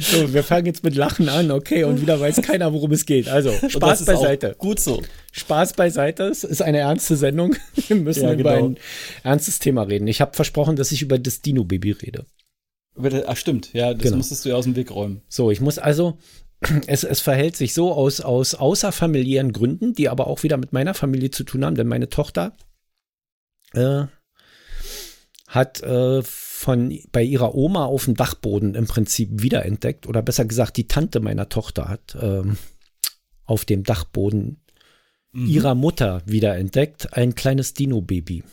So, wir fangen jetzt mit Lachen an, okay, und wieder weiß keiner, worum es geht. Also, Spaß beiseite. Gut so. Spaß beiseite. Es ist eine ernste Sendung. Wir müssen ja, genau. über ein ernstes Thema reden. Ich habe versprochen, dass ich über das Dino-Baby rede. Ach, stimmt. Ja, das genau. musstest du ja aus dem Weg räumen. So, ich muss also, es, es verhält sich so aus, aus außerfamiliären Gründen, die aber auch wieder mit meiner Familie zu tun haben, denn meine Tochter äh, hat äh, von bei ihrer Oma auf dem Dachboden im Prinzip wiederentdeckt oder besser gesagt die Tante meiner Tochter hat ähm, auf dem Dachboden mhm. ihrer Mutter wiederentdeckt ein kleines Dino-Baby.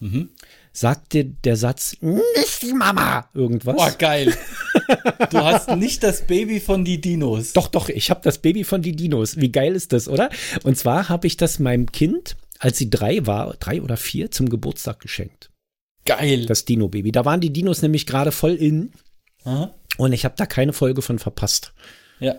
Mhm. Sagte der Satz nicht die Mama irgendwas? Boah geil. du hast nicht das Baby von die Dinos. Doch doch, ich habe das Baby von die Dinos. Wie geil ist das, oder? Und zwar habe ich das meinem Kind, als sie drei war, drei oder vier, zum Geburtstag geschenkt. Geil. Das Dino-Baby. Da waren die Dinos nämlich gerade voll in. Aha. Und ich habe da keine Folge von verpasst. Ja.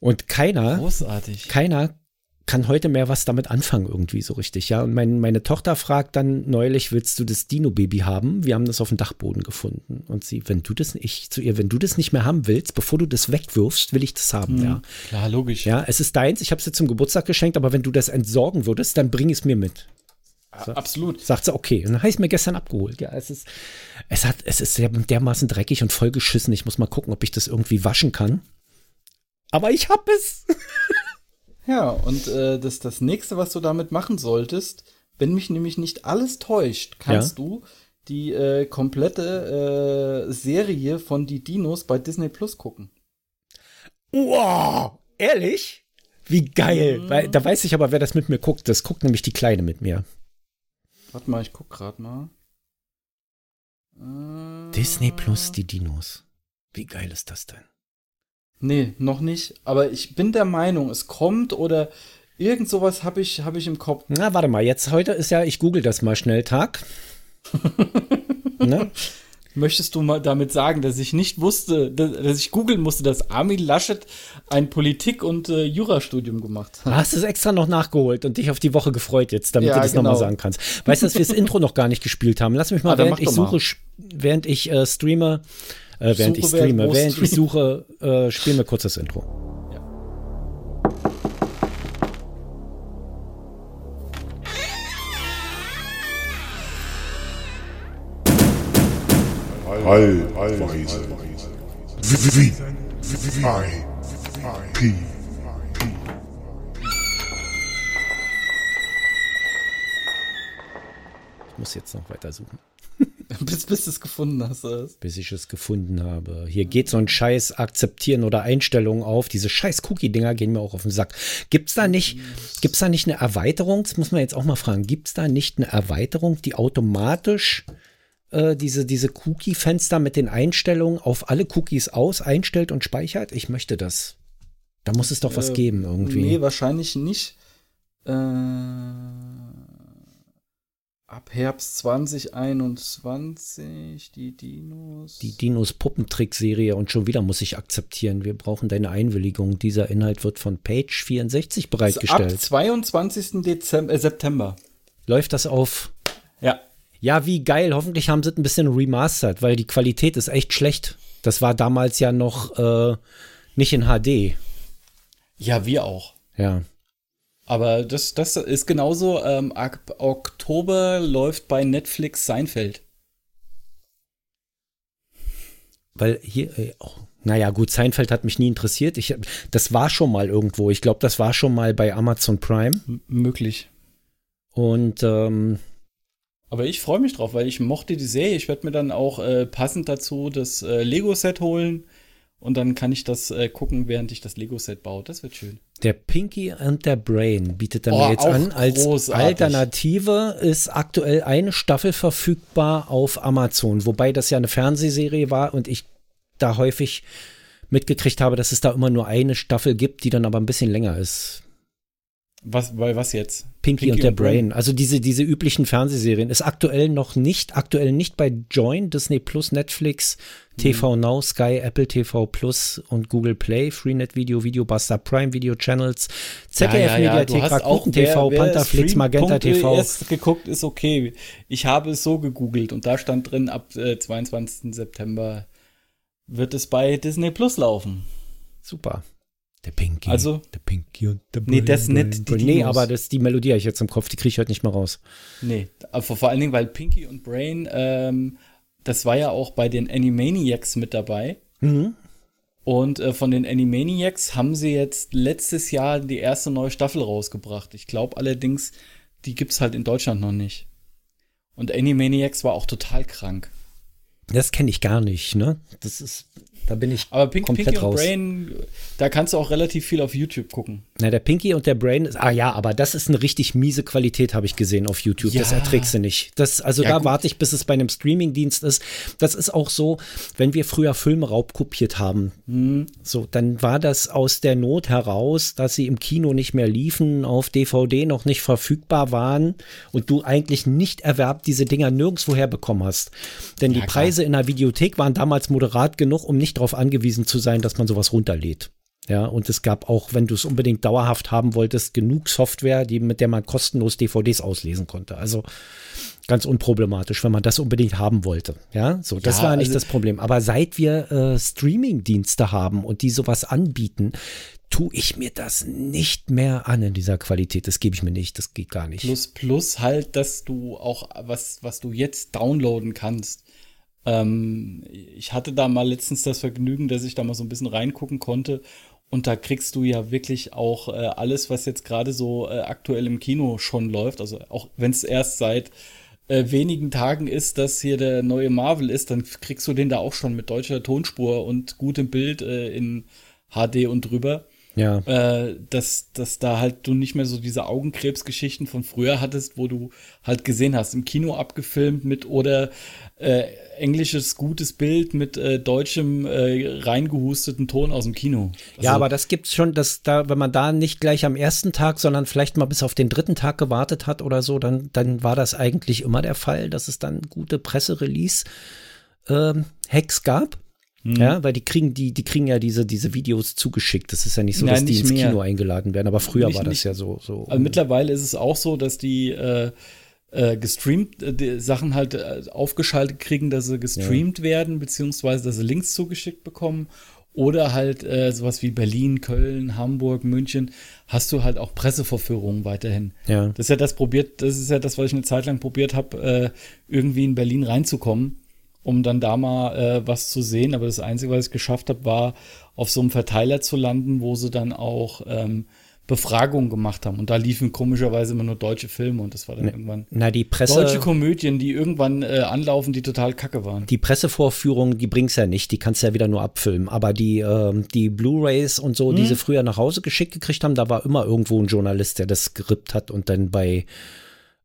Und keiner, Großartig. keiner kann heute mehr was damit anfangen irgendwie so richtig, ja. Und mein, meine Tochter fragt dann neulich, willst du das Dino-Baby haben? Wir haben das auf dem Dachboden gefunden. Und sie, wenn du das, ich zu ihr, wenn du das nicht mehr haben willst, bevor du das wegwirfst, will ich das haben, mhm. ja. Klar, logisch. Ja, es ist deins, ich habe es dir zum Geburtstag geschenkt, aber wenn du das entsorgen würdest, dann bring es mir mit. So, Absolut. Sagt sie, okay. Und dann habe ich es mir gestern abgeholt. Ja, es ist, es hat, es ist dermaßen dreckig und vollgeschissen. Ich muss mal gucken, ob ich das irgendwie waschen kann. Aber ich hab es. ja, und äh, das, das nächste, was du damit machen solltest, wenn mich nämlich nicht alles täuscht, kannst ja? du die äh, komplette äh, Serie von die Dinos bei Disney Plus gucken. Wow, ehrlich? Wie geil. Mhm. Weil, da weiß ich aber, wer das mit mir guckt. Das guckt nämlich die Kleine mit mir. Warte mal, ich guck grad mal. Äh, Disney Plus, die Dinos. Wie geil ist das denn? Nee, noch nicht. Aber ich bin der Meinung, es kommt oder irgend sowas habe ich, hab ich im Kopf. Na, warte mal, jetzt heute ist ja, ich google das mal schnell Tag. ne? Möchtest du mal damit sagen, dass ich nicht wusste, dass ich googeln musste, dass Armin Laschet ein Politik- und äh, Jurastudium gemacht hat? Hast du es extra noch nachgeholt und dich auf die Woche gefreut jetzt, damit ja, du das genau. nochmal sagen kannst. Weißt du, dass wir das Intro noch gar nicht gespielt haben? Lass mich mal, ah, während ich suche, mal. während ich äh, streame, äh, während suche, ich streame, während ich suche, äh, spielen wir kurz das Intro. Allweise. V I P Ich muss jetzt noch weiter suchen. bis, bis du es gefunden hast. Was? Bis ich es gefunden habe. Hier geht so ein Scheiß Akzeptieren oder Einstellungen auf. Diese scheiß Cookie-Dinger gehen mir auch auf den Sack. Gibt's da nicht, gibt's da nicht eine Erweiterung? Das muss man jetzt auch mal fragen. Gibt's da nicht eine Erweiterung, die automatisch äh, diese, diese Cookie-Fenster mit den Einstellungen auf alle Cookies aus, einstellt und speichert? Ich möchte das. Da muss es doch äh, was geben irgendwie. Nee, wahrscheinlich nicht. Äh, ab Herbst 2021 die Dinos. Die Dinos Puppentrick-Serie und schon wieder muss ich akzeptieren. Wir brauchen deine Einwilligung. Dieser Inhalt wird von Page 64 bereitgestellt. Ab 22. Dezember, äh, September. Läuft das auf? Ja. Ja, wie geil. Hoffentlich haben sie es ein bisschen remastered, weil die Qualität ist echt schlecht. Das war damals ja noch äh, nicht in HD. Ja, wir auch. Ja. Aber das, das ist genauso. Ähm, ab Oktober läuft bei Netflix Seinfeld. Weil hier, äh, oh, naja, gut, Seinfeld hat mich nie interessiert. Ich, das war schon mal irgendwo. Ich glaube, das war schon mal bei Amazon Prime. M möglich. Und ähm, aber ich freue mich drauf, weil ich mochte die Serie. Ich werde mir dann auch äh, passend dazu das äh, Lego-Set holen. Und dann kann ich das äh, gucken, während ich das Lego-Set baue. Das wird schön. Der Pinky and der Brain bietet er oh, mir jetzt an. Als großartig. Alternative ist aktuell eine Staffel verfügbar auf Amazon. Wobei das ja eine Fernsehserie war und ich da häufig mitgekriegt habe, dass es da immer nur eine Staffel gibt, die dann aber ein bisschen länger ist. Was, weil was jetzt? Pinky, Pinky und der und Brain. Brain. Also diese, diese üblichen Fernsehserien. Ist aktuell noch nicht, aktuell nicht bei Join, Disney Plus, Netflix, TV mhm. Now, Sky, Apple TV Plus und Google Play, Freenet Video, Videobuster, Prime Video Channels, ZDF ja, ja, ja. Mediathek, Rakuten TV, Pantherflix, Magenta TV. Erst geguckt ist okay. Ich habe es so gegoogelt und da stand drin, ab äh, 22. September wird es bei Disney Plus laufen. Super. Der Pinky. Also, der Pinky und der Brain, Nee, das Brain, nicht. Brain. Nee, aber das, die Melodie habe ich jetzt im Kopf, die kriege ich heute nicht mehr raus. Nee, aber vor allen Dingen, weil Pinky und Brain, ähm, das war ja auch bei den Animaniacs mit dabei. Mhm. Und äh, von den Animaniacs haben sie jetzt letztes Jahr die erste neue Staffel rausgebracht. Ich glaube allerdings, die gibt's halt in Deutschland noch nicht. Und Animaniacs war auch total krank. Das kenne ich gar nicht, ne? Das ist da bin ich Aber Pink, komplett Pinky raus. Brain, da kannst du auch relativ viel auf YouTube gucken. Na, der Pinky und der Brain, ah ja, aber das ist eine richtig miese Qualität, habe ich gesehen auf YouTube. Ja. Das erträgst du nicht. Das, also ja, da gut. warte ich, bis es bei einem Streamingdienst ist. Das ist auch so, wenn wir früher Filme raubkopiert haben, mhm. so, dann war das aus der Not heraus, dass sie im Kino nicht mehr liefen, auf DVD noch nicht verfügbar waren und du eigentlich nicht erwerbt diese Dinger nirgendwo herbekommen hast. Denn ja, die Preise klar. in der Videothek waren damals moderat genug, um nicht nicht darauf angewiesen zu sein, dass man sowas runterlädt. Ja, und es gab auch, wenn du es unbedingt dauerhaft haben wolltest, genug Software, die, mit der man kostenlos DVDs auslesen konnte. Also ganz unproblematisch, wenn man das unbedingt haben wollte. Ja, so, das ja, war nicht also das Problem. Aber seit wir äh, Streaming-Dienste haben und die sowas anbieten, tue ich mir das nicht mehr an in dieser Qualität. Das gebe ich mir nicht. Das geht gar nicht. Plus, plus halt, dass du auch was, was du jetzt downloaden kannst ähm, ich hatte da mal letztens das Vergnügen, dass ich da mal so ein bisschen reingucken konnte. Und da kriegst du ja wirklich auch äh, alles, was jetzt gerade so äh, aktuell im Kino schon läuft. Also auch wenn es erst seit äh, wenigen Tagen ist, dass hier der neue Marvel ist, dann kriegst du den da auch schon mit deutscher Tonspur und gutem Bild äh, in HD und drüber. Ja. Äh, dass, dass da halt du nicht mehr so diese Augenkrebsgeschichten von früher hattest, wo du halt gesehen hast, im Kino abgefilmt mit oder äh, englisches gutes Bild mit äh, deutschem äh, reingehusteten Ton aus dem Kino. Also, ja, aber das gibt's schon, dass da, wenn man da nicht gleich am ersten Tag, sondern vielleicht mal bis auf den dritten Tag gewartet hat oder so, dann, dann war das eigentlich immer der Fall, dass es dann gute Presserelease-Hacks ähm, gab. Mhm. Ja, weil die kriegen, die, die kriegen ja diese, diese Videos zugeschickt. Das ist ja nicht so, Nein, dass die ins mehr. Kino eingeladen werden, aber früher nicht, war das nicht. ja so. so also mittlerweile ist es auch so, dass die äh, äh, gestreamt, äh, Sachen halt äh, aufgeschaltet kriegen, dass sie gestreamt ja. werden, beziehungsweise dass sie Links zugeschickt bekommen. Oder halt äh, sowas wie Berlin, Köln, Hamburg, München, hast du halt auch Pressevorführungen weiterhin. Ja. Das ist ja das probiert, das ist ja das, was ich eine Zeit lang probiert habe, äh, irgendwie in Berlin reinzukommen um dann da mal äh, was zu sehen. Aber das Einzige, was ich geschafft habe, war auf so einem Verteiler zu landen, wo sie dann auch ähm, Befragungen gemacht haben. Und da liefen komischerweise immer nur deutsche Filme und das war dann na, irgendwann na, die Presse, deutsche Komödien, die irgendwann äh, anlaufen, die total kacke waren. Die Pressevorführungen, die bringt's ja nicht, die kannst du ja wieder nur abfilmen. Aber die, äh, die Blu-Rays und so, hm. die sie früher nach Hause geschickt gekriegt haben, da war immer irgendwo ein Journalist, der das gerippt hat und dann bei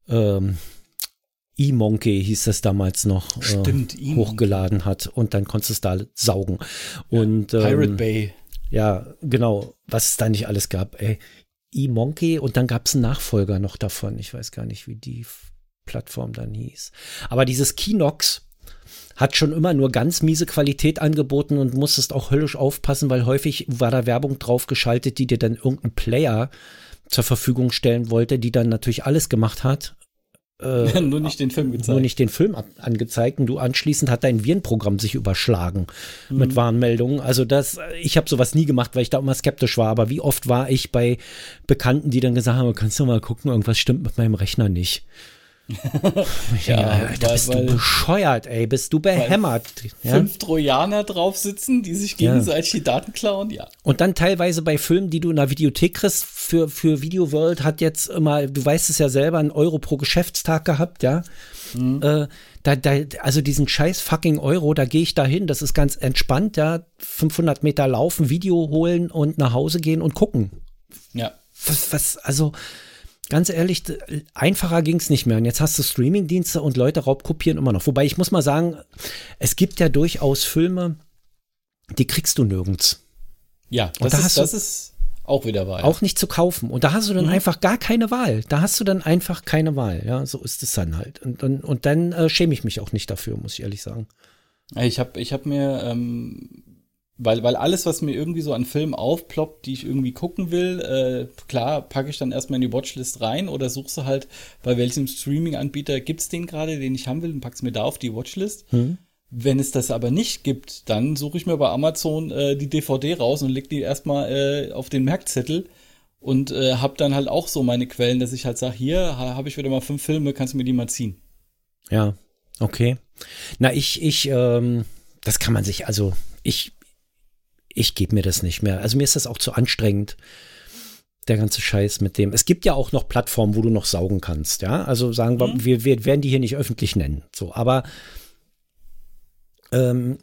ähm, E-Monkey hieß das damals noch, äh, Stimmt, äh, hochgeladen hat und dann konntest du es da saugen. Und, ja, Pirate ähm, Bay. Ja, genau, was es da nicht alles gab. Ey, E-Monkey und dann gab es einen Nachfolger noch davon. Ich weiß gar nicht, wie die Plattform dann hieß. Aber dieses Kinox hat schon immer nur ganz miese Qualität angeboten und musstest auch höllisch aufpassen, weil häufig war da Werbung draufgeschaltet, die dir dann irgendein Player zur Verfügung stellen wollte, die dann natürlich alles gemacht hat äh, nur nicht den Film gezeigt. Nur nicht den Film angezeigt und du anschließend hat dein Virenprogramm sich überschlagen mhm. mit Warnmeldungen. Also das, ich habe sowas nie gemacht, weil ich da immer skeptisch war. Aber wie oft war ich bei Bekannten, die dann gesagt haben, kannst du mal gucken, irgendwas stimmt mit meinem Rechner nicht. Ja, ja, da bist du bescheuert, ey, bist du behämmert. Ja? Fünf Trojaner drauf sitzen, die sich gegenseitig ja. die Daten klauen, ja. Und dann teilweise bei Filmen, die du in der Videothek kriegst, für, für Video World hat jetzt immer, du weißt es ja selber, einen Euro pro Geschäftstag gehabt, ja. Mhm. Äh, da, da, also diesen scheiß fucking Euro, da gehe ich da hin, das ist ganz entspannt, ja. 500 Meter laufen, Video holen und nach Hause gehen und gucken. Ja. Was, was also ganz ehrlich, einfacher ging es nicht mehr. Und jetzt hast du Streamingdienste und Leute raubkopieren immer noch. Wobei ich muss mal sagen, es gibt ja durchaus Filme, die kriegst du nirgends. Ja, das, ist, das ist auch wieder Wahl. Auch nicht zu kaufen. Und da hast du dann mhm. einfach gar keine Wahl. Da hast du dann einfach keine Wahl. Ja, so ist es dann halt. Und, und, und dann äh, schäme ich mich auch nicht dafür, muss ich ehrlich sagen. Ich habe ich hab mir, ähm, weil, weil alles, was mir irgendwie so an Filmen aufploppt, die ich irgendwie gucken will, äh, klar, packe ich dann erstmal in die Watchlist rein oder suche sie halt, bei welchem Streaming-Anbieter gibt's den gerade, den ich haben will, und pack's mir da auf die Watchlist. Mhm. Wenn es das aber nicht gibt, dann suche ich mir bei Amazon äh, die DVD raus und leg die erstmal äh, auf den Merkzettel und äh, hab dann halt auch so meine Quellen, dass ich halt sage, hier habe ich wieder mal fünf Filme, kannst du mir die mal ziehen. Ja, okay. Na, ich, ich, ähm, das kann man sich, also ich, ich gebe mir das nicht mehr. Also mir ist das auch zu anstrengend der ganze Scheiß mit dem. Es gibt ja auch noch Plattformen, wo du noch saugen kannst, ja. Also sagen wir, mhm. wir, wir werden die hier nicht öffentlich nennen. So, aber ähm,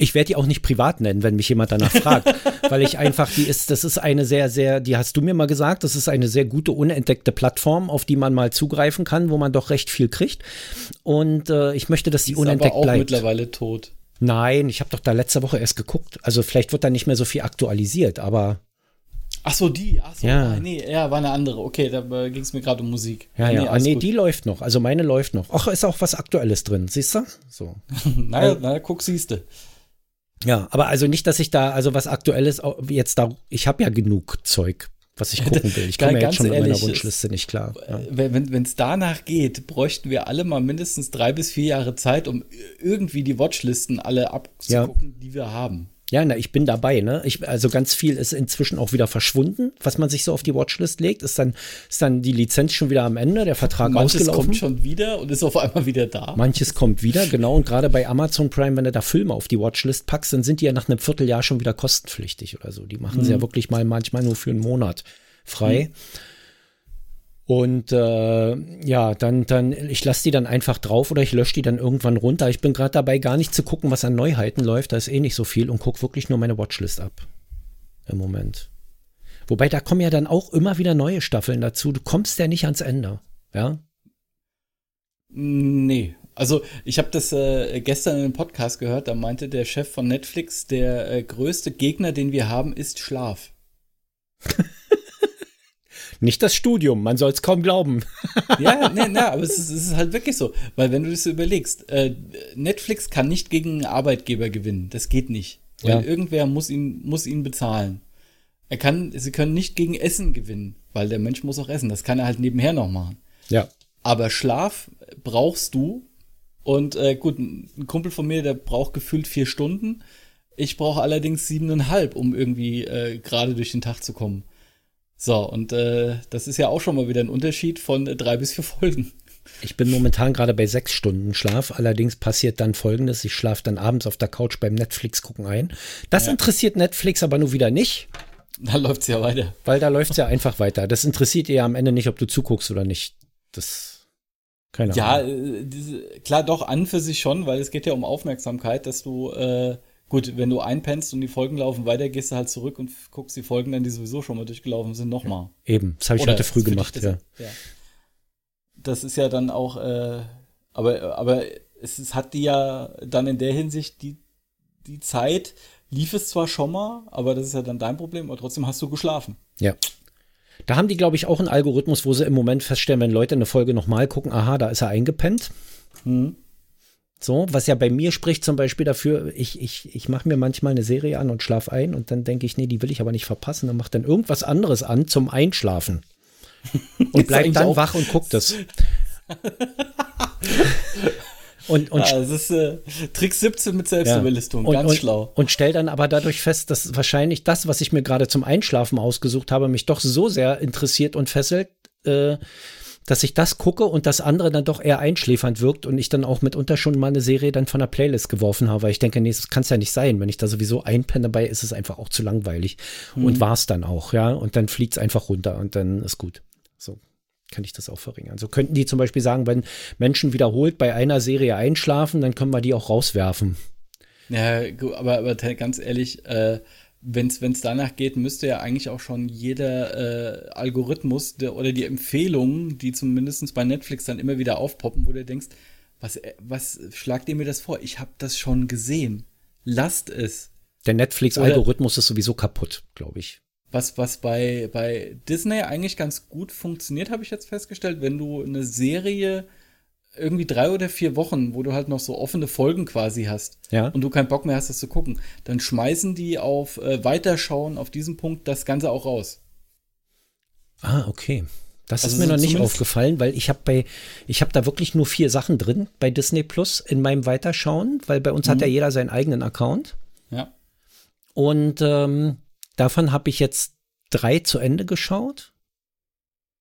ich werde die auch nicht privat nennen, wenn mich jemand danach fragt, weil ich einfach, die ist, das ist eine sehr, sehr, die hast du mir mal gesagt, das ist eine sehr gute, unentdeckte Plattform, auf die man mal zugreifen kann, wo man doch recht viel kriegt. Und äh, ich möchte, dass die, die ist unentdeckt aber auch bleibt. mittlerweile tot. Nein, ich habe doch da letzte Woche erst geguckt. Also vielleicht wird da nicht mehr so viel aktualisiert, aber Ach so, die. Ach so, ja. nee, ja, war eine andere. Okay, da äh, ging es mir gerade um Musik. Ja, ja, nee, ah, nee die läuft noch. Also meine läuft noch. Ach, ist auch was Aktuelles drin, siehst du? So. naja, na, guck, siehste. Ja, aber also nicht, dass ich da, also was Aktuelles jetzt da, ich habe ja genug Zeug, was ich gucken will. Ich komme ja jetzt schon mit meiner Wunschliste nicht klar. Ja. Wenn es danach geht, bräuchten wir alle mal mindestens drei bis vier Jahre Zeit, um irgendwie die Watchlisten alle abzugucken, ja. die wir haben. Ja, na, ich bin dabei, ne? Ich, also ganz viel ist inzwischen auch wieder verschwunden, was man sich so auf die Watchlist legt. Ist dann, ist dann die Lizenz schon wieder am Ende, der Vertrag Manches ausgelaufen. kommt schon wieder und ist auf einmal wieder da. Manches kommt wieder, genau. Und gerade bei Amazon Prime, wenn du da Filme auf die Watchlist packst, dann sind die ja nach einem Vierteljahr schon wieder kostenpflichtig oder so. Die machen mhm. sie ja wirklich mal manchmal nur für einen Monat frei. Mhm. Und äh, ja, dann, dann, ich lasse die dann einfach drauf oder ich lösche die dann irgendwann runter. Ich bin gerade dabei, gar nicht zu gucken, was an Neuheiten läuft. Da ist eh nicht so viel und gucke wirklich nur meine Watchlist ab. Im Moment. Wobei, da kommen ja dann auch immer wieder neue Staffeln dazu. Du kommst ja nicht ans Ende. Ja? Nee. Also ich habe das äh, gestern in einem Podcast gehört, da meinte der Chef von Netflix, der äh, größte Gegner, den wir haben, ist Schlaf. Nicht das Studium, man soll es kaum glauben. ja, nee, nee, aber es ist, es ist, halt wirklich so. Weil wenn du das überlegst, äh, Netflix kann nicht gegen einen Arbeitgeber gewinnen. Das geht nicht. Weil ja. irgendwer muss ihn, muss ihn bezahlen. Er kann, sie können nicht gegen Essen gewinnen, weil der Mensch muss auch essen. Das kann er halt nebenher noch machen. Ja. Aber Schlaf brauchst du. Und äh, gut, ein Kumpel von mir, der braucht gefühlt vier Stunden. Ich brauche allerdings siebeneinhalb, um irgendwie äh, gerade durch den Tag zu kommen. So, und äh, das ist ja auch schon mal wieder ein Unterschied von äh, drei bis vier Folgen. Ich bin momentan gerade bei sechs Stunden Schlaf. Allerdings passiert dann folgendes: Ich schlafe dann abends auf der Couch beim Netflix gucken ein. Das ja. interessiert Netflix aber nur wieder nicht. Da läuft's ja weiter. Weil da läuft's ja einfach weiter. Das interessiert ihr ja am Ende nicht, ob du zuguckst oder nicht. Das. Keine Ahnung. Ja, äh, diese, klar, doch an für sich schon, weil es geht ja um Aufmerksamkeit, dass du äh, Gut, wenn du einpennst und die Folgen laufen weiter, gehst du halt zurück und guckst die Folgen dann, die sowieso schon mal durchgelaufen sind, nochmal. Eben, das habe ich Oder heute früh gemacht, das, ja. ja. Das ist ja dann auch, äh, aber, aber es, es hat die ja dann in der Hinsicht die, die Zeit, lief es zwar schon mal, aber das ist ja dann dein Problem, aber trotzdem hast du geschlafen. Ja. Da haben die, glaube ich, auch einen Algorithmus, wo sie im Moment feststellen, wenn Leute eine Folge nochmal gucken, aha, da ist er eingepennt. Mhm. So, was ja bei mir spricht zum Beispiel dafür, ich, ich, ich mache mir manchmal eine Serie an und schlafe ein und dann denke ich, nee, die will ich aber nicht verpassen. Dann macht dann irgendwas anderes an zum Einschlafen. Und bleibt dann wach und guckt es. und, und ja, das ist äh, Trick 17 mit Selbstüberlistung, ja. ganz und, schlau. Und stell dann aber dadurch fest, dass wahrscheinlich das, was ich mir gerade zum Einschlafen ausgesucht habe, mich doch so sehr interessiert und fesselt, äh, dass ich das gucke und das andere dann doch eher einschläfernd wirkt und ich dann auch mitunter schon mal eine Serie dann von der Playlist geworfen habe, weil ich denke, nee, das kann es ja nicht sein. Wenn ich da sowieso einpenne dabei, ist es einfach auch zu langweilig. Mhm. Und war es dann auch, ja. Und dann fliegt es einfach runter und dann ist gut. So kann ich das auch verringern. So könnten die zum Beispiel sagen, wenn Menschen wiederholt bei einer Serie einschlafen, dann können wir die auch rauswerfen. Ja, aber, aber ganz ehrlich, äh, wenn es danach geht, müsste ja eigentlich auch schon jeder äh, Algorithmus der, oder die Empfehlungen, die zumindest bei Netflix dann immer wieder aufpoppen, wo du denkst, was, äh, was schlagt ihr mir das vor? Ich habe das schon gesehen. Lasst es. Der Netflix-Algorithmus ist sowieso kaputt, glaube ich. was, was bei, bei Disney eigentlich ganz gut funktioniert, habe ich jetzt festgestellt, wenn du eine Serie irgendwie drei oder vier Wochen, wo du halt noch so offene Folgen quasi hast ja. und du keinen Bock mehr hast, das zu gucken, dann schmeißen die auf äh, Weiterschauen auf diesem Punkt das Ganze auch raus. Ah, okay. Das also ist mir noch nicht aufgefallen, weil ich habe bei, ich habe da wirklich nur vier Sachen drin bei Disney Plus in meinem Weiterschauen, weil bei uns mhm. hat ja jeder seinen eigenen Account. Ja. Und ähm, davon habe ich jetzt drei zu Ende geschaut,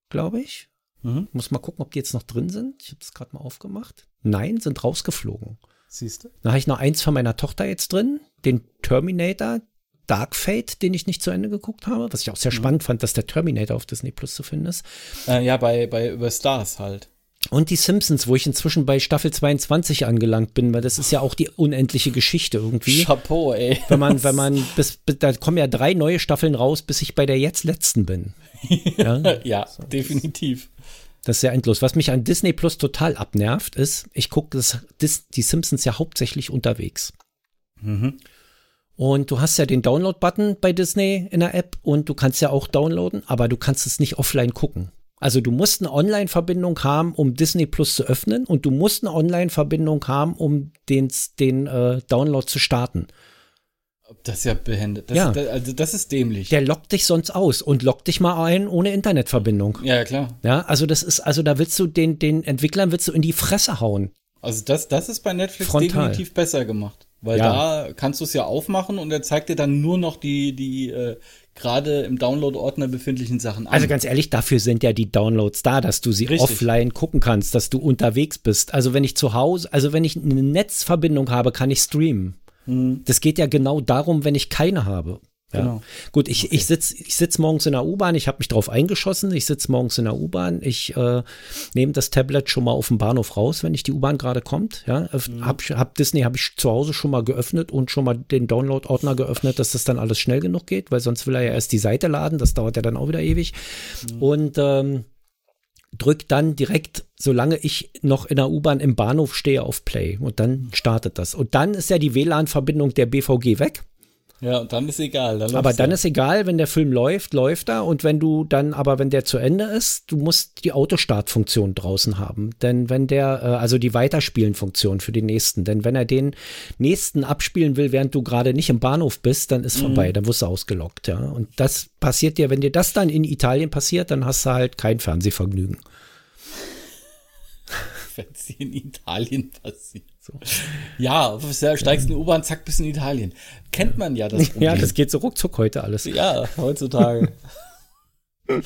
glaube ich. Mhm. Muss mal gucken, ob die jetzt noch drin sind. Ich habe das gerade mal aufgemacht. Nein, sind rausgeflogen. Siehst du? Da habe ich noch eins von meiner Tochter jetzt drin, den Terminator, Dark Fate, den ich nicht zu Ende geguckt habe, was ich auch sehr mhm. spannend fand, dass der Terminator auf Disney Plus zu finden ist. Äh, ja, bei, bei über Stars halt. Und die Simpsons, wo ich inzwischen bei Staffel 22 angelangt bin, weil das ist ja auch die unendliche Geschichte irgendwie. Chapeau, ey. Wenn man, wenn man, bis, bis da kommen ja drei neue Staffeln raus, bis ich bei der jetzt letzten bin. Ja, ja so, definitiv. Das ist ja endlos. Was mich an Disney Plus total abnervt, ist, ich gucke die Simpsons ja hauptsächlich unterwegs. Mhm. Und du hast ja den Download-Button bei Disney in der App und du kannst ja auch downloaden, aber du kannst es nicht offline gucken. Also du musst eine Online-Verbindung haben, um Disney Plus zu öffnen und du musst eine Online-Verbindung haben, um den, den äh, Download zu starten. Das ist ja behindert. Das, ja. Das, also das ist dämlich. Der lockt dich sonst aus und lockt dich mal ein ohne Internetverbindung. Ja, klar. Ja, also das ist, also da willst du den, den Entwicklern willst du in die Fresse hauen. Also das, das ist bei Netflix Frontal. definitiv besser gemacht. Weil ja. da kannst du es ja aufmachen und er zeigt dir dann nur noch die, die äh, gerade im Download-Ordner befindlichen Sachen an. Also ganz ehrlich, dafür sind ja die Downloads da, dass du sie Richtig. offline gucken kannst, dass du unterwegs bist. Also wenn ich zu Hause, also wenn ich eine Netzverbindung habe, kann ich streamen. Mhm. Das geht ja genau darum, wenn ich keine habe. Ja. Genau. Gut, ich, okay. ich sitze ich sitz morgens in der U-Bahn, ich habe mich drauf eingeschossen, ich sitze morgens in der U-Bahn, ich äh, nehme das Tablet schon mal auf dem Bahnhof raus, wenn ich die U-Bahn gerade kommt. Ja, mhm. hab, hab Disney habe ich zu Hause schon mal geöffnet und schon mal den Download-Ordner geöffnet, dass das dann alles schnell genug geht, weil sonst will er ja erst die Seite laden, das dauert ja dann auch wieder ewig. Mhm. Und ähm, drück dann direkt, solange ich noch in der U-Bahn im Bahnhof stehe, auf Play und dann startet das. Und dann ist ja die WLAN-Verbindung der BVG weg. Ja, und dann ist egal. Dann aber dann ist egal, wenn der Film läuft, läuft er. Und wenn du dann, aber wenn der zu Ende ist, du musst die Autostartfunktion draußen haben. Denn wenn der, äh, also die Weiterspielen-Funktion für den nächsten. Denn wenn er den nächsten abspielen will, während du gerade nicht im Bahnhof bist, dann ist mhm. vorbei, dann wirst du ausgelockt, ja. Und das passiert dir, wenn dir das dann in Italien passiert, dann hast du halt kein Fernsehvergnügen. wenn es in Italien passiert. So. Ja, steigst in die U-Bahn, zack, bis in Italien. Kennt man ja das Problem. Ja, das geht so ruckzuck heute alles. Ja, heutzutage.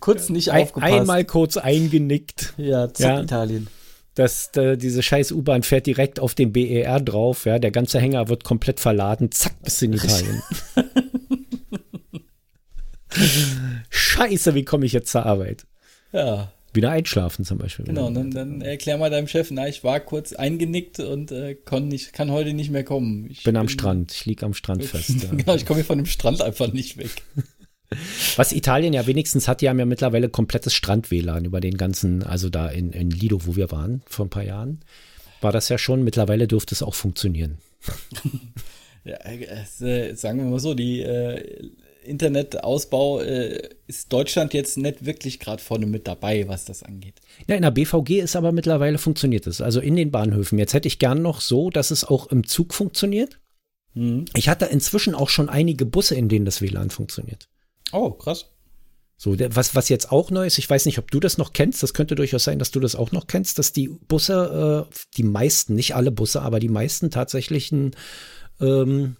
kurz nicht Ein, aufgepasst. Einmal kurz eingenickt. Ja, zack, ja. Italien. Das, äh, diese scheiß U-Bahn fährt direkt auf den BER drauf, ja, der ganze Hänger wird komplett verladen, zack, bis in Italien. Scheiße, wie komme ich jetzt zur Arbeit? Ja. Wieder einschlafen zum Beispiel. Genau, dann, dann erklär mal deinem Chef, na, ich war kurz eingenickt und äh, kann, nicht, kann heute nicht mehr kommen. Ich bin, bin am Strand, ich liege am Strand fest. Ja. genau, ich komme hier von dem Strand einfach nicht weg. Was Italien ja wenigstens hat, die haben ja mittlerweile komplettes Strand-WLAN über den ganzen, also da in, in Lido, wo wir waren, vor ein paar Jahren, war das ja schon. Mittlerweile dürfte es auch funktionieren. ja, äh, sagen wir mal so, die äh, Internetausbau äh, ist Deutschland jetzt nicht wirklich gerade vorne mit dabei, was das angeht. Ja, in der BVG ist aber mittlerweile funktioniert es. Also in den Bahnhöfen. Jetzt hätte ich gern noch so, dass es auch im Zug funktioniert. Mhm. Ich hatte inzwischen auch schon einige Busse, in denen das WLAN funktioniert. Oh, krass. So, was, was jetzt auch neu ist, ich weiß nicht, ob du das noch kennst, das könnte durchaus sein, dass du das auch noch kennst, dass die Busse, äh, die meisten, nicht alle Busse, aber die meisten tatsächlich ein ähm,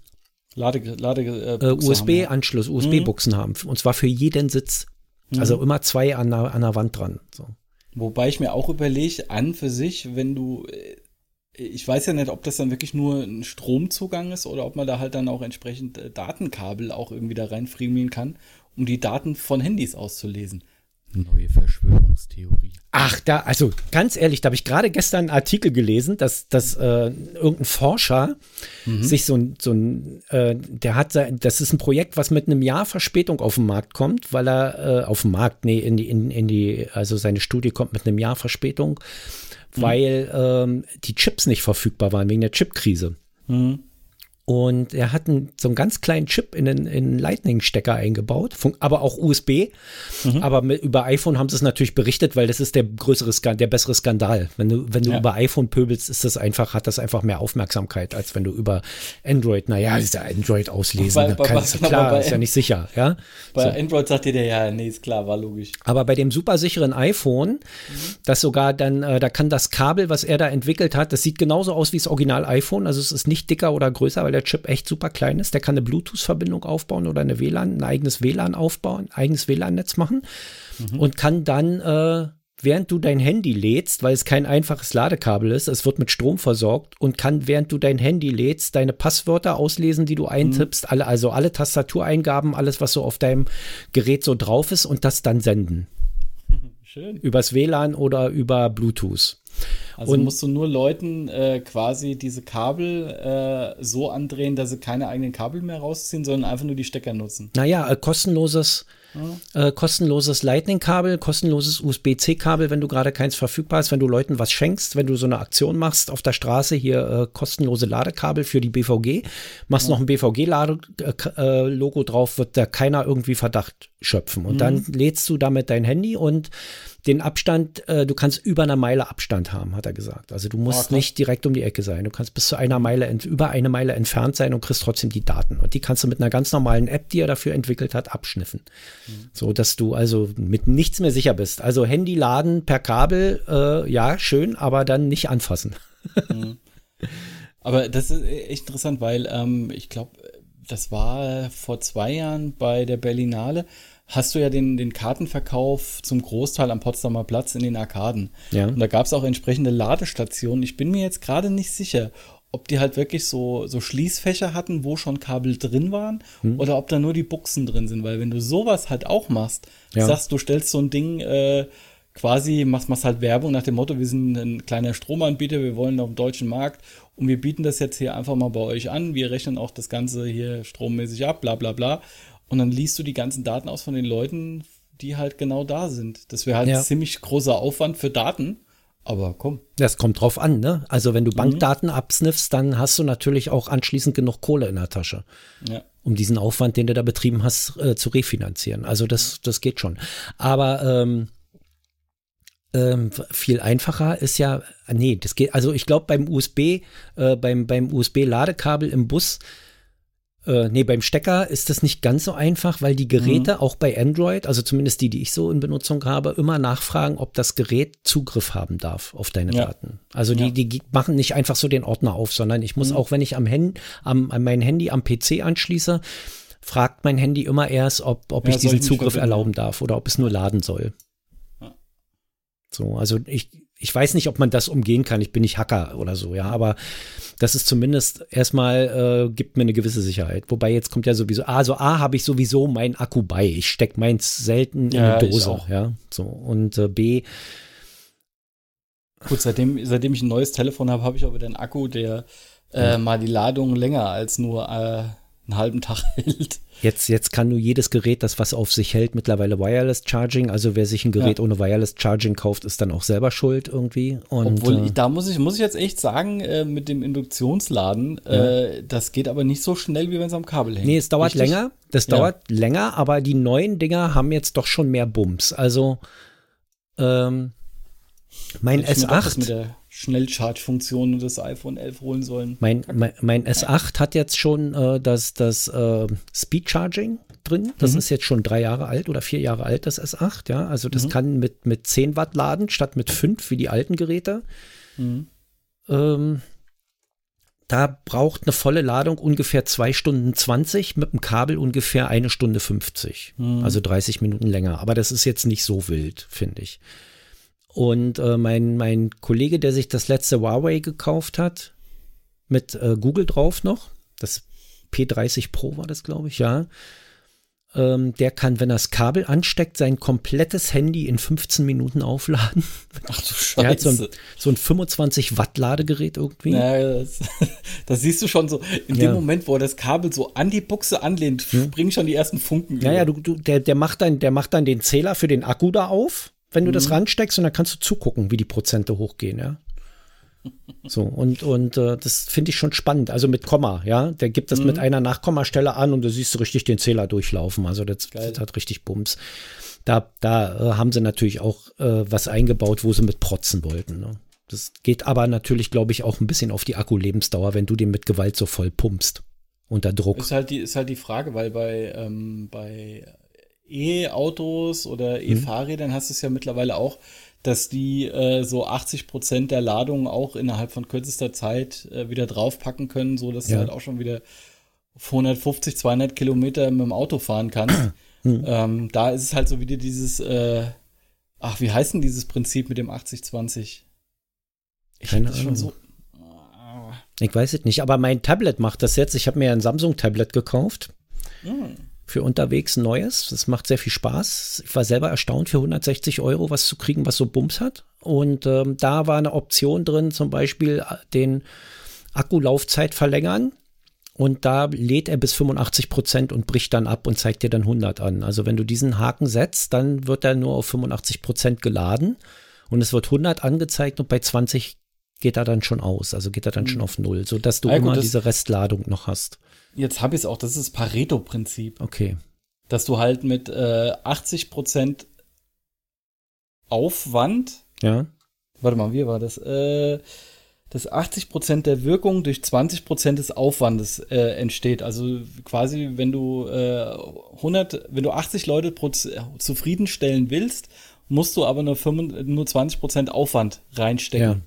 Lade, Lade äh, äh USB-Anschluss, USB-Buchsen mhm. haben. Und zwar für jeden Sitz. Mhm. Also immer zwei an der, an der Wand dran. So. Wobei ich mir auch überlege, an für sich, wenn du, äh, ich weiß ja nicht, ob das dann wirklich nur ein Stromzugang ist oder ob man da halt dann auch entsprechend äh, Datenkabel auch irgendwie da reinfriemeln kann, um die Daten von Handys auszulesen. Neue Verschwörungstheorie. Ach, da, also ganz ehrlich, da habe ich gerade gestern einen Artikel gelesen, dass, dass äh, irgendein Forscher mhm. sich so ein, so ein äh, der hat, das ist ein Projekt, was mit einem Jahr Verspätung auf den Markt kommt, weil er äh, auf den Markt, nee, in die, in, in die, also seine Studie kommt mit einem Jahr Verspätung, mhm. weil ähm, die Chips nicht verfügbar waren wegen der Chipkrise. Mhm. Und er hat einen, so einen ganz kleinen Chip in den, den Lightning-Stecker eingebaut, aber auch USB. Mhm. Aber mit, über iPhone haben sie es natürlich berichtet, weil das ist der größere, der bessere Skandal. Wenn du, wenn du ja. über iPhone pöbelst, ist das einfach, hat das einfach mehr Aufmerksamkeit, als wenn du über Android, naja, ist ja Android auslesen. Bei, bei, kann, bei, klar, bei, ist ja nicht sicher, ja. Bei so. Android sagt dir der ja, nee, ist klar, war logisch. Aber bei dem super sicheren iPhone, mhm. das sogar dann, äh, da kann das Kabel, was er da entwickelt hat, das sieht genauso aus wie das Original iPhone. Also es ist nicht dicker oder größer, weil der Chip echt super klein ist. Der kann eine Bluetooth-Verbindung aufbauen oder eine WLAN, ein eigenes WLAN aufbauen, ein eigenes WLAN-Netz machen mhm. und kann dann, äh, während du dein Handy lädst, weil es kein einfaches Ladekabel ist, es wird mit Strom versorgt und kann, während du dein Handy lädst, deine Passwörter auslesen, die du mhm. eintippst, mhm. alle, also alle Tastatureingaben, alles, was so auf deinem Gerät so drauf ist und das dann senden. Schön. Übers WLAN oder über Bluetooth. Also und musst du nur Leuten äh, quasi diese Kabel äh, so andrehen, dass sie keine eigenen Kabel mehr rausziehen, sondern einfach nur die Stecker nutzen. Naja, äh, kostenloses äh, kostenloses Lightning-Kabel, kostenloses USB-C-Kabel, wenn du gerade keins verfügbar hast, wenn du Leuten was schenkst, wenn du so eine Aktion machst auf der Straße, hier äh, kostenlose Ladekabel für die BVG, machst ja. noch ein BVG-Logo äh, drauf, wird da keiner irgendwie Verdacht schöpfen. Und mhm. dann lädst du damit dein Handy und den Abstand, äh, du kannst über einer Meile Abstand haben, hat er gesagt. Also du musst okay. nicht direkt um die Ecke sein. Du kannst bis zu einer Meile, über eine Meile entfernt sein und kriegst trotzdem die Daten. Und die kannst du mit einer ganz normalen App, die er dafür entwickelt hat, abschniffen. Mhm. So dass du also mit nichts mehr sicher bist. Also Handy laden per Kabel, äh, ja, schön, aber dann nicht anfassen. Mhm. Aber das ist echt interessant, weil ähm, ich glaube, das war vor zwei Jahren bei der Berlinale hast du ja den, den Kartenverkauf zum Großteil am Potsdamer Platz in den Arkaden. Ja. Und da gab es auch entsprechende Ladestationen. Ich bin mir jetzt gerade nicht sicher, ob die halt wirklich so, so Schließfächer hatten, wo schon Kabel drin waren, hm. oder ob da nur die Buchsen drin sind. Weil wenn du sowas halt auch machst, ja. sagst, du stellst so ein Ding äh, quasi, machst, machst halt Werbung nach dem Motto, wir sind ein kleiner Stromanbieter, wir wollen auf dem deutschen Markt und wir bieten das jetzt hier einfach mal bei euch an. Wir rechnen auch das Ganze hier strommäßig ab, bla bla bla. Und dann liest du die ganzen Daten aus von den Leuten, die halt genau da sind. Das wäre halt ja. ziemlich großer Aufwand für Daten. Aber komm. Das kommt drauf an, ne? Also wenn du mhm. Bankdaten absniffst, dann hast du natürlich auch anschließend genug Kohle in der Tasche. Ja. Um diesen Aufwand, den du da betrieben hast, äh, zu refinanzieren. Also das, das geht schon. Aber ähm, ähm, viel einfacher ist ja, nee, das geht, also ich glaube beim USB, äh, beim, beim USB-Ladekabel im Bus, äh, nee, beim Stecker ist das nicht ganz so einfach, weil die Geräte mhm. auch bei Android, also zumindest die, die ich so in Benutzung habe, immer nachfragen, ob das Gerät Zugriff haben darf auf deine ja. Daten. Also die, ja. die machen nicht einfach so den Ordner auf, sondern ich muss mhm. auch, wenn ich am Handy, am, an mein Handy am PC anschließe, fragt mein Handy immer erst, ob, ob ja, ich diesen Zugriff erlauben darf oder ob es nur laden soll. So, also ich, ich weiß nicht, ob man das umgehen kann. Ich bin nicht Hacker oder so, ja, aber das ist zumindest erstmal, äh, gibt mir eine gewisse Sicherheit. Wobei jetzt kommt ja sowieso, also A, habe ich sowieso mein Akku bei. Ich stecke meins selten in eine Dose, ja. So, und äh, B, Gut, seitdem, seitdem ich ein neues Telefon habe, habe ich auch wieder einen Akku, der äh, mal die Ladung länger als nur äh, einen halben Tag hält. Jetzt, jetzt kann nur jedes Gerät, das was auf sich hält, mittlerweile Wireless Charging. Also wer sich ein Gerät ja. ohne Wireless Charging kauft, ist dann auch selber schuld irgendwie. Und, Obwohl, äh, da muss ich, muss ich jetzt echt sagen, äh, mit dem Induktionsladen, ja. äh, das geht aber nicht so schnell, wie wenn es am Kabel hängt. Nee, es dauert Richtig? länger. Das ja. dauert länger, aber die neuen Dinger haben jetzt doch schon mehr Bums. Also ähm, mein S8. Mit der Schnellcharge-Funktion des iPhone 11 holen sollen. Mein, mein, mein S8 hat jetzt schon äh, das, das äh, Speed Charging drin. Das mhm. ist jetzt schon drei Jahre alt oder vier Jahre alt, das S8. Ja, also das mhm. kann mit, mit 10 Watt laden statt mit 5 wie die alten Geräte. Mhm. Ähm, da braucht eine volle Ladung ungefähr 2 Stunden 20, mit dem Kabel ungefähr eine Stunde 50. Mhm. Also 30 Minuten länger. Aber das ist jetzt nicht so wild, finde ich. Und äh, mein, mein Kollege, der sich das letzte Huawei gekauft hat, mit äh, Google drauf noch, das P30 Pro war das, glaube ich, ja. Ähm, der kann, wenn er das Kabel ansteckt, sein komplettes Handy in 15 Minuten aufladen. Ach du Scheiße. Er hat so ein, so ein 25 Watt Ladegerät irgendwie. Ja, das, das, siehst du schon so. In ja. dem Moment, wo er das Kabel so an die Buchse anlehnt, hm. springen schon die ersten Funken. Ja, ja, du, du, der, der, macht dann, der macht dann den Zähler für den Akku da auf wenn du mhm. das ransteckst und dann kannst du zugucken, wie die Prozente hochgehen, ja. So, und, und äh, das finde ich schon spannend. Also mit Komma, ja. Der gibt das mhm. mit einer Nachkommastelle an und du siehst richtig den Zähler durchlaufen. Also das, das hat richtig Bums. Da, da äh, haben sie natürlich auch äh, was eingebaut, wo sie mit protzen wollten. Ne? Das geht aber natürlich, glaube ich, auch ein bisschen auf die Akkulebensdauer, wenn du den mit Gewalt so voll pumpst. Unter Druck. Ist halt die, ist halt die Frage, weil bei, ähm, bei E-Autos oder mhm. E-Fahrrädern hast du es ja mittlerweile auch, dass die äh, so 80 Prozent der Ladung auch innerhalb von kürzester Zeit äh, wieder draufpacken können, so dass ja. du halt auch schon wieder 150, 200 Kilometer mit dem Auto fahren kannst. Mhm. Ähm, da ist es halt so wieder dieses, äh, ach, wie heißt denn dieses Prinzip mit dem 80-20? Ich Keine Ahnung. So, ich weiß es nicht, aber mein Tablet macht das jetzt. Ich habe mir ein Samsung-Tablet gekauft. Mhm für unterwegs Neues. Das macht sehr viel Spaß. Ich war selber erstaunt, für 160 Euro was zu kriegen, was so Bums hat. Und ähm, da war eine Option drin, zum Beispiel äh, den Akkulaufzeit verlängern. Und da lädt er bis 85 Prozent und bricht dann ab und zeigt dir dann 100 an. Also wenn du diesen Haken setzt, dann wird er nur auf 85 Prozent geladen und es wird 100 angezeigt und bei 20 geht er dann schon aus. Also geht er dann schon auf Null, sodass du ja, immer diese Restladung noch hast. Jetzt habe ich es auch, das ist das Pareto-Prinzip. Okay. Dass du halt mit äh, 80% Aufwand. Ja. Warte mal, wie war das? Äh, dass 80% der Wirkung durch 20% des Aufwandes äh, entsteht. Also quasi, wenn du äh, 100, wenn du 80 Leute pro, zufriedenstellen willst, musst du aber nur, 5, nur 20% Aufwand reinstecken. Ja.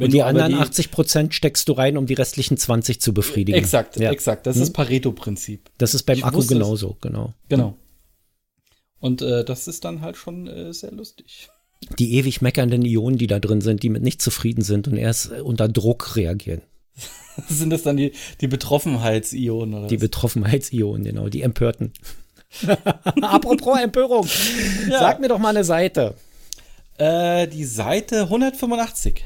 Wenn die anderen die 80 Prozent steckst du rein, um die restlichen 20 zu befriedigen. Exakt, ja. exakt. Das hm? ist Pareto-Prinzip. Das ist beim ich Akku genauso, genau. Genau. Und äh, das ist dann halt schon äh, sehr lustig. Die ewig meckernden Ionen, die da drin sind, die mit nicht zufrieden sind und erst äh, unter Druck reagieren. sind das dann die, die Betroffenheitsionen? Oder die Betroffenheitsionen, genau, die Empörten. Apropos Empörung, ja. sag mir doch mal eine Seite. Äh, die Seite 185.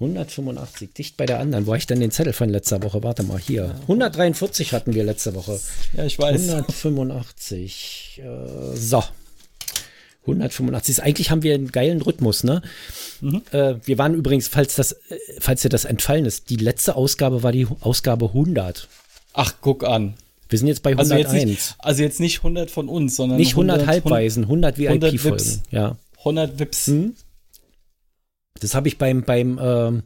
185, dicht bei der anderen. Wo habe ich denn den Zettel von letzter Woche? Warte mal, hier. 143 hatten wir letzte Woche. Ja, ich weiß. 185. Äh, so. 185. Eigentlich haben wir einen geilen Rhythmus, ne? Mhm. Äh, wir waren übrigens, falls das, äh, falls dir das entfallen ist, die letzte Ausgabe war die Ausgabe 100. Ach, guck an. Wir sind jetzt bei 101. Also jetzt nicht, also jetzt nicht 100 von uns, sondern nicht 100, 100 Halbweisen, 100 VIP-Folgen. Ja. 100 Vips. Hm? Das habe ich beim, beim, äh,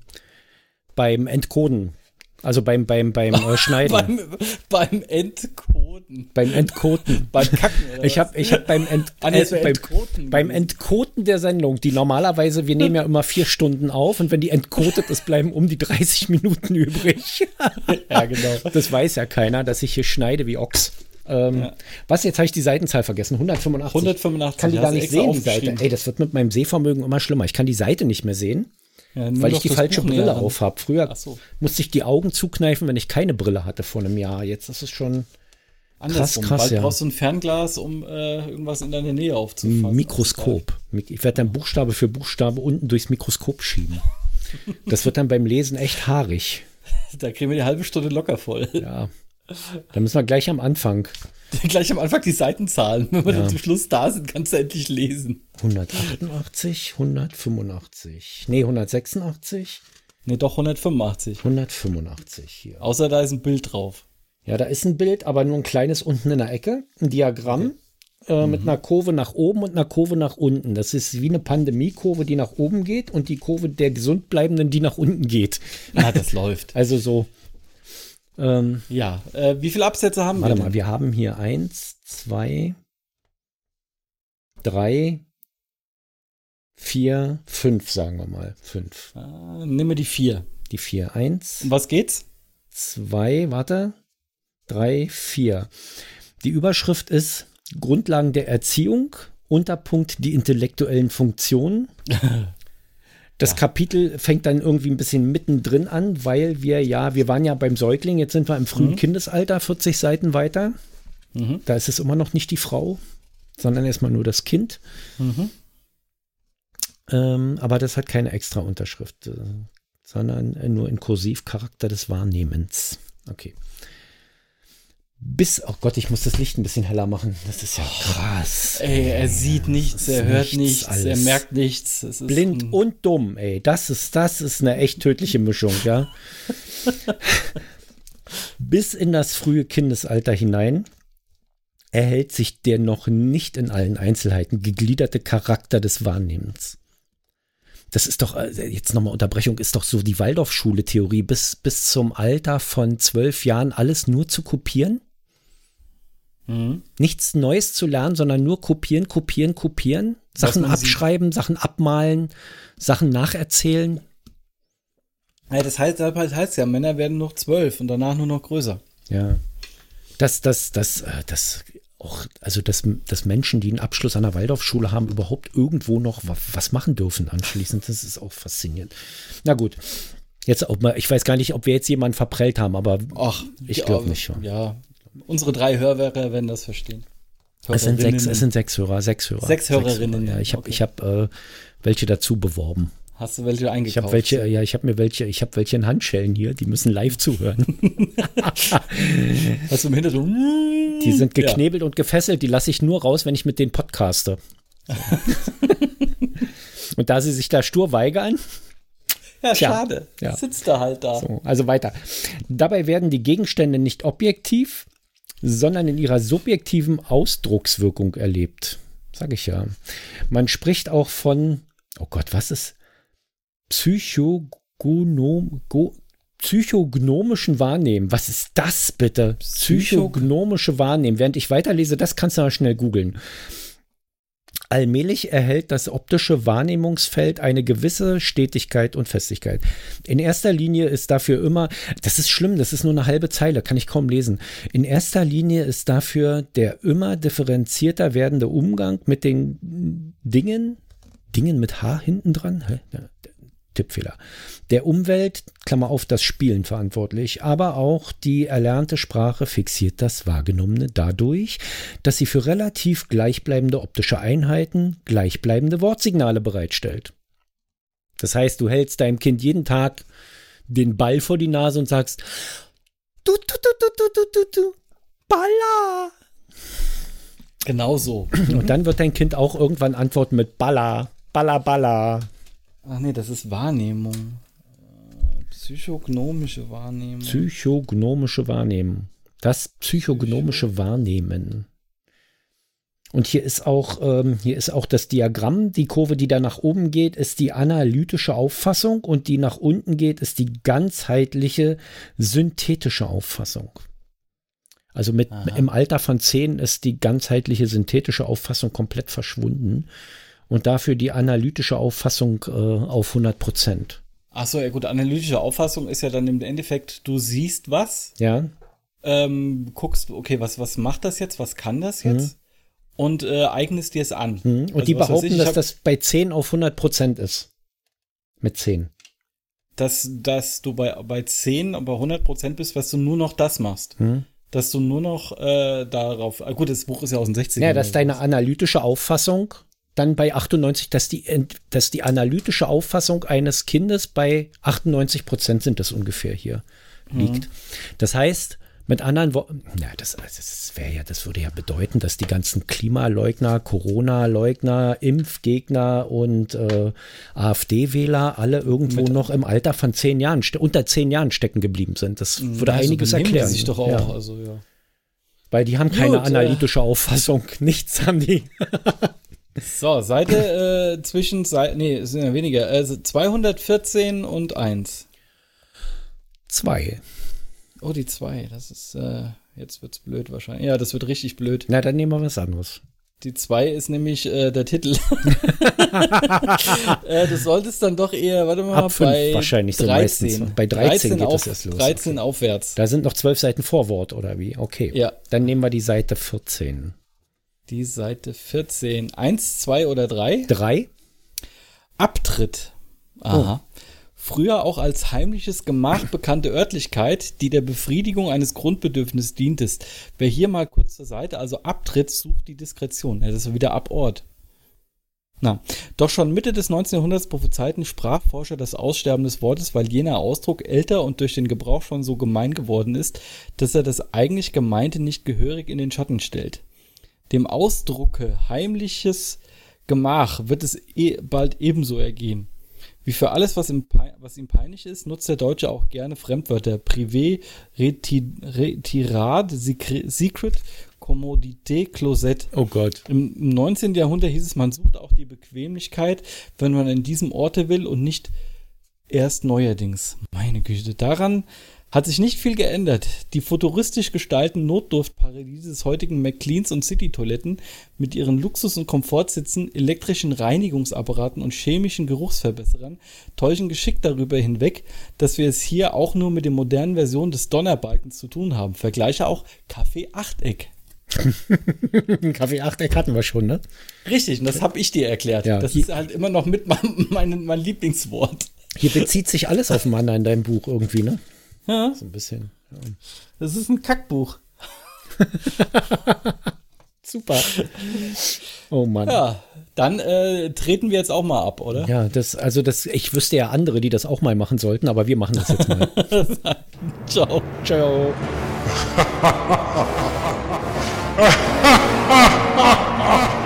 beim Entcoden, also beim, beim, beim äh, Schneiden. beim, beim Entcoden. Beim Entcoden. beim Kacken. Oder ich habe ich hab beim, Ent, ah, nee, äh, beim, beim Entcoden der Sendung, die normalerweise, wir nehmen ja immer vier Stunden auf und wenn die entcodet ist, bleiben um die 30 Minuten übrig. ja, genau. Das weiß ja keiner, dass ich hier schneide wie Ochs. Ähm, ja. Was, jetzt habe ich die Seitenzahl vergessen. 185. 185. Kann die gar nicht sehen, die Seite. Ey, das wird mit meinem Sehvermögen immer schlimmer. Ich kann die Seite nicht mehr sehen, ja, weil ich die falsche Buch Brille auf habe. Früher so. musste ich die Augen zukneifen, wenn ich keine Brille hatte vor einem Jahr. Jetzt ist es schon krass, krass. Bald ja. brauchst du ein Fernglas, um äh, irgendwas in deiner Nähe aufzufassen. Mikroskop. Ich werde dann Buchstabe für Buchstabe unten durchs Mikroskop schieben. Das wird dann beim Lesen echt haarig. Da kriegen wir die halbe Stunde locker voll. Ja. Da müssen wir gleich am Anfang. gleich am Anfang die Seitenzahlen. Wenn wir ja. dann zum Schluss da sind, kannst du endlich lesen. 188, 185. Nee, 186. Nee, doch 185. 185 hier. Außer da ist ein Bild drauf. Ja, da ist ein Bild, aber nur ein kleines unten in der Ecke. Ein Diagramm. Okay. Äh, mhm. Mit einer Kurve nach oben und einer Kurve nach unten. Das ist wie eine Pandemiekurve, die nach oben geht und die Kurve der Gesundbleibenden, die nach unten geht. Ja, das läuft. Also so ähm, ja, äh, wie viele Absätze haben warte wir? Warte mal, wir haben hier eins, zwei, drei, vier, fünf, sagen wir mal. Fünf. Äh, nimm mir die vier. Die vier. Eins. Um was geht's? Zwei, warte. Drei, vier. Die Überschrift ist Grundlagen der Erziehung, Unterpunkt die intellektuellen Funktionen. Das ja. Kapitel fängt dann irgendwie ein bisschen mittendrin an, weil wir ja, wir waren ja beim Säugling, jetzt sind wir im frühen mhm. Kindesalter, 40 Seiten weiter. Mhm. Da ist es immer noch nicht die Frau, sondern erstmal nur das Kind. Mhm. Ähm, aber das hat keine extra Unterschrift, äh, sondern nur in Kursivcharakter des Wahrnehmens. Okay. Bis, oh Gott, ich muss das Licht ein bisschen heller machen. Das ist ja krass. Ey, er sieht nichts, er hört nichts, nichts er merkt nichts. Blind und dumm, ey. Das ist, das ist eine echt tödliche Mischung, ja. bis in das frühe Kindesalter hinein erhält sich der noch nicht in allen Einzelheiten gegliederte Charakter des Wahrnehmens. Das ist doch, äh, jetzt nochmal Unterbrechung, ist doch so die Waldorfschule-Theorie, bis, bis zum Alter von zwölf Jahren alles nur zu kopieren? Mhm. Nichts Neues zu lernen, sondern nur kopieren, kopieren, kopieren. Sachen abschreiben, sieht. Sachen abmalen, Sachen nacherzählen. Ja, das heißt, das heißt ja, Männer werden noch zwölf und danach nur noch größer. Ja. Das, das, das, äh, das auch, also dass, dass Menschen, die einen Abschluss an der Waldorfschule haben, überhaupt irgendwo noch was machen dürfen anschließend. Das ist auch faszinierend. Na gut. Jetzt auch mal, ich weiß gar nicht, ob wir jetzt jemanden verprellt haben, aber Ach, ich glaube nicht. Ja, unsere drei Hörwerke werden das verstehen. Es sind, sechs, es sind sechs Hörer, sechs Hörer. Sechs Hörerinnen. Sechs Hörer, ja, ich habe okay. hab, äh, welche dazu beworben. Hast du welche eingekauft? Ich habe welche, ja, ich habe mir welche, ich habe welche in Handschellen hier, die müssen live zuhören. Hast du im Hintergrund? Die sind geknebelt ja. und gefesselt, die lasse ich nur raus, wenn ich mit denen podcaste. und da sie sich da stur weigern. Ja, tja, schade. Ja. Sitzt da halt da. So, also weiter. Dabei werden die Gegenstände nicht objektiv, sondern in ihrer subjektiven Ausdruckswirkung erlebt. Sag ich ja. Man spricht auch von, oh Gott, was ist? Psychogonom, go, psychognomischen Wahrnehmen. Was ist das bitte? Psychognomische Wahrnehmen. Während ich weiterlese, das kannst du mal schnell googeln. Allmählich erhält das optische Wahrnehmungsfeld eine gewisse Stetigkeit und Festigkeit. In erster Linie ist dafür immer, das ist schlimm, das ist nur eine halbe Zeile, kann ich kaum lesen. In erster Linie ist dafür der immer differenzierter werdende Umgang mit den Dingen, Dingen mit H hinten dran, Tippfehler. Der Umwelt, Klammer auf, das Spielen verantwortlich, aber auch die erlernte Sprache fixiert das Wahrgenommene dadurch, dass sie für relativ gleichbleibende optische Einheiten gleichbleibende Wortsignale bereitstellt. Das heißt, du hältst deinem Kind jeden Tag den Ball vor die Nase und sagst, du, du, du, du, du, du, du, du, Baller. Genau so. Und dann wird dein Kind auch irgendwann antworten mit Baller, Baller, Baller. Ach nee, das ist Wahrnehmung. Äh, psychognomische Wahrnehmung. Psychognomische Wahrnehmung. Das psychognomische Psycho Wahrnehmen. Und hier ist auch, ähm, hier ist auch das Diagramm. Die Kurve, die da nach oben geht, ist die analytische Auffassung und die nach unten geht, ist die ganzheitliche synthetische Auffassung. Also mit, im Alter von zehn ist die ganzheitliche synthetische Auffassung komplett verschwunden und dafür die analytische Auffassung äh, auf 100 Prozent. Achso, ja gut, analytische Auffassung ist ja dann im Endeffekt, du siehst was. Ja. Ähm, guckst, okay, was, was macht das jetzt, was kann das jetzt? Mhm. Und äh, eignest dir es an. Mhm. Und also, die behaupten, ich, dass das bei 10 auf 100 Prozent ist. Mit 10. Dass, dass du bei, bei 10, bei 100 Prozent bist, was du nur noch das machst. Mhm dass du nur noch äh, darauf. Ah, gut, das Buch ist ja aus den 60ern. Ja, dass deine analytische Auffassung dann bei 98, dass die, dass die analytische Auffassung eines Kindes bei 98 Prozent sind das ungefähr hier mhm. liegt. Das heißt, mit anderen Worten, na, das, das wäre ja, das würde ja bedeuten, dass die ganzen Klimaleugner, Corona-Leugner, Impfgegner und äh, AfD-Wähler alle irgendwo mit, noch im Alter von zehn Jahren, unter zehn Jahren stecken geblieben sind. Das mhm. würde ja, einiges erklären. Sich doch auch, ja. Also, ja. Weil die haben keine Gut, analytische äh, Auffassung. Nichts haben die. So, Seite äh, zwischen, nee, es sind ja weniger, also 214 und 1. 2. Oh, die 2, das ist, äh, jetzt wird's blöd wahrscheinlich. Ja, das wird richtig blöd. Na, dann nehmen wir was anderes. Die 2 ist nämlich äh, der Titel. äh, du solltest dann doch eher, warte mal, Ab bei wahrscheinlich 13. So bei 13, 13 geht auf, das erst los. 13 okay. aufwärts. Da sind noch 12 Seiten Vorwort, oder wie? Okay. Ja. Dann nehmen wir die Seite 14. Die Seite 14. Eins, zwei oder drei? Drei. Abtritt. Aha. Oh. Früher auch als heimliches Gemach bekannte Örtlichkeit, die der Befriedigung eines Grundbedürfnisses dient ist. Wer hier mal kurz zur Seite, also Abtritt sucht die Diskretion. Ja, das ist wieder Abort. Na, doch schon Mitte des 19. Jahrhunderts prophezeiten Sprachforscher das Aussterben des Wortes, weil jener Ausdruck älter und durch den Gebrauch schon so gemein geworden ist, dass er das eigentlich Gemeinte nicht gehörig in den Schatten stellt. Dem Ausdrucke heimliches Gemach wird es eh bald ebenso ergehen. Wie für alles, was ihm, was ihm peinlich ist, nutzt der Deutsche auch gerne Fremdwörter. Privé, Retirade, Secret, Commodité, Closet. Oh Gott. Im, Im 19. Jahrhundert hieß es, man sucht auch die Bequemlichkeit, wenn man in diesem Orte will und nicht erst neuerdings. Meine Güte, daran hat sich nicht viel geändert. Die futuristisch gestalten Notdurftparadiese des heutigen McLeans und City-Toiletten mit ihren Luxus- und Komfortsitzen, elektrischen Reinigungsapparaten und chemischen Geruchsverbesserern täuschen geschickt darüber hinweg, dass wir es hier auch nur mit der modernen Version des Donnerbalkens zu tun haben. Vergleiche auch Kaffee Achteck. Kaffee Achteck hatten wir schon, ne? Richtig, und das habe ich dir erklärt. Ja, das ist halt immer noch mit mein, mein, mein Lieblingswort. Hier bezieht sich alles aufeinander in deinem Buch irgendwie, ne? Ja. So ein bisschen. Ja. Das ist ein Kackbuch. Super. Oh Mann. Ja, dann äh, treten wir jetzt auch mal ab, oder? Ja, das, also das, ich wüsste ja andere, die das auch mal machen sollten, aber wir machen das jetzt mal. Ciao. Ciao.